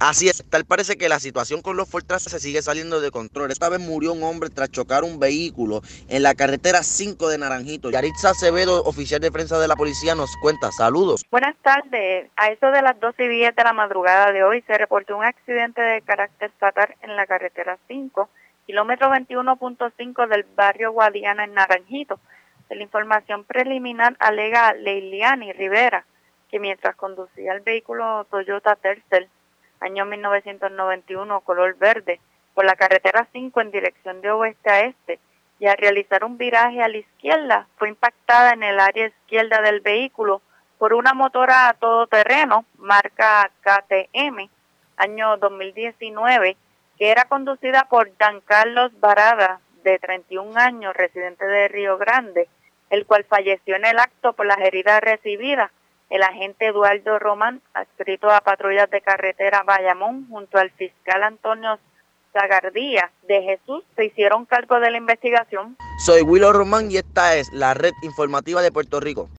Así es, tal parece que la situación con los Fortras se sigue saliendo de control. Esta vez murió un hombre tras chocar un vehículo en la carretera 5 de Naranjito. Yaritza Acevedo, oficial de prensa de la policía, nos cuenta. Saludos. Buenas tardes. A eso de las 12 y 10 de la madrugada de hoy se reportó un accidente de carácter fatal en la carretera 5, kilómetro 21.5 del barrio Guadiana en Naranjito. De la información preliminar alega Leiliani Rivera que mientras conducía el vehículo Toyota Tercel año 1991, color verde, por la carretera 5 en dirección de oeste a este, y al realizar un viraje a la izquierda, fue impactada en el área izquierda del vehículo por una motora todoterreno marca KTM, año 2019, que era conducida por Dan Carlos Barada, de 31 años, residente de Río Grande, el cual falleció en el acto por las heridas recibidas el agente Eduardo Román, adscrito a patrullas de carretera Bayamón, junto al fiscal Antonio Zagardía de Jesús, se hicieron cargo de la investigación. Soy Willow Román y esta es la red informativa de Puerto Rico.